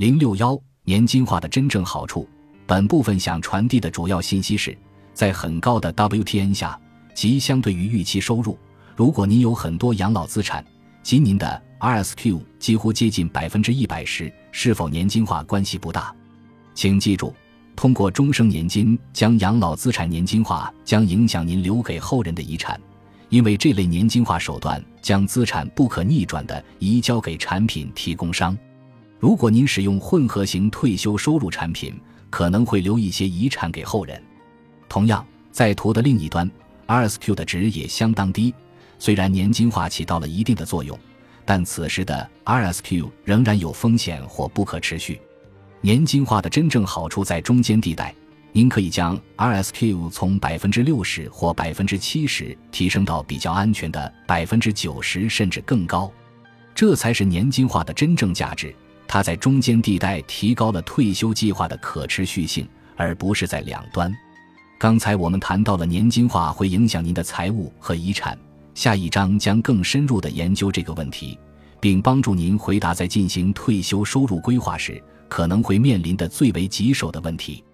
零六幺年金化的真正好处。本部分想传递的主要信息是，在很高的 WTN 下，即相对于预期收入，如果您有很多养老资产，及您的 RSQ 几乎接近百分之一百时，是否年金化关系不大。请记住，通过终生年金将养老资产年金化，将影响您留给后人的遗产，因为这类年金化手段将资产不可逆转地移交给产品提供商。如果您使用混合型退休收入产品，可能会留一些遗产给后人。同样，在图的另一端，RSQ 的值也相当低。虽然年金化起到了一定的作用，但此时的 RSQ 仍然有风险或不可持续。年金化的真正好处在中间地带，您可以将 RSQ 从百分之六十或百分之七十提升到比较安全的百分之九十甚至更高，这才是年金化的真正价值。它在中间地带提高了退休计划的可持续性，而不是在两端。刚才我们谈到了年金化会影响您的财务和遗产，下一章将更深入地研究这个问题，并帮助您回答在进行退休收入规划时可能会面临的最为棘手的问题。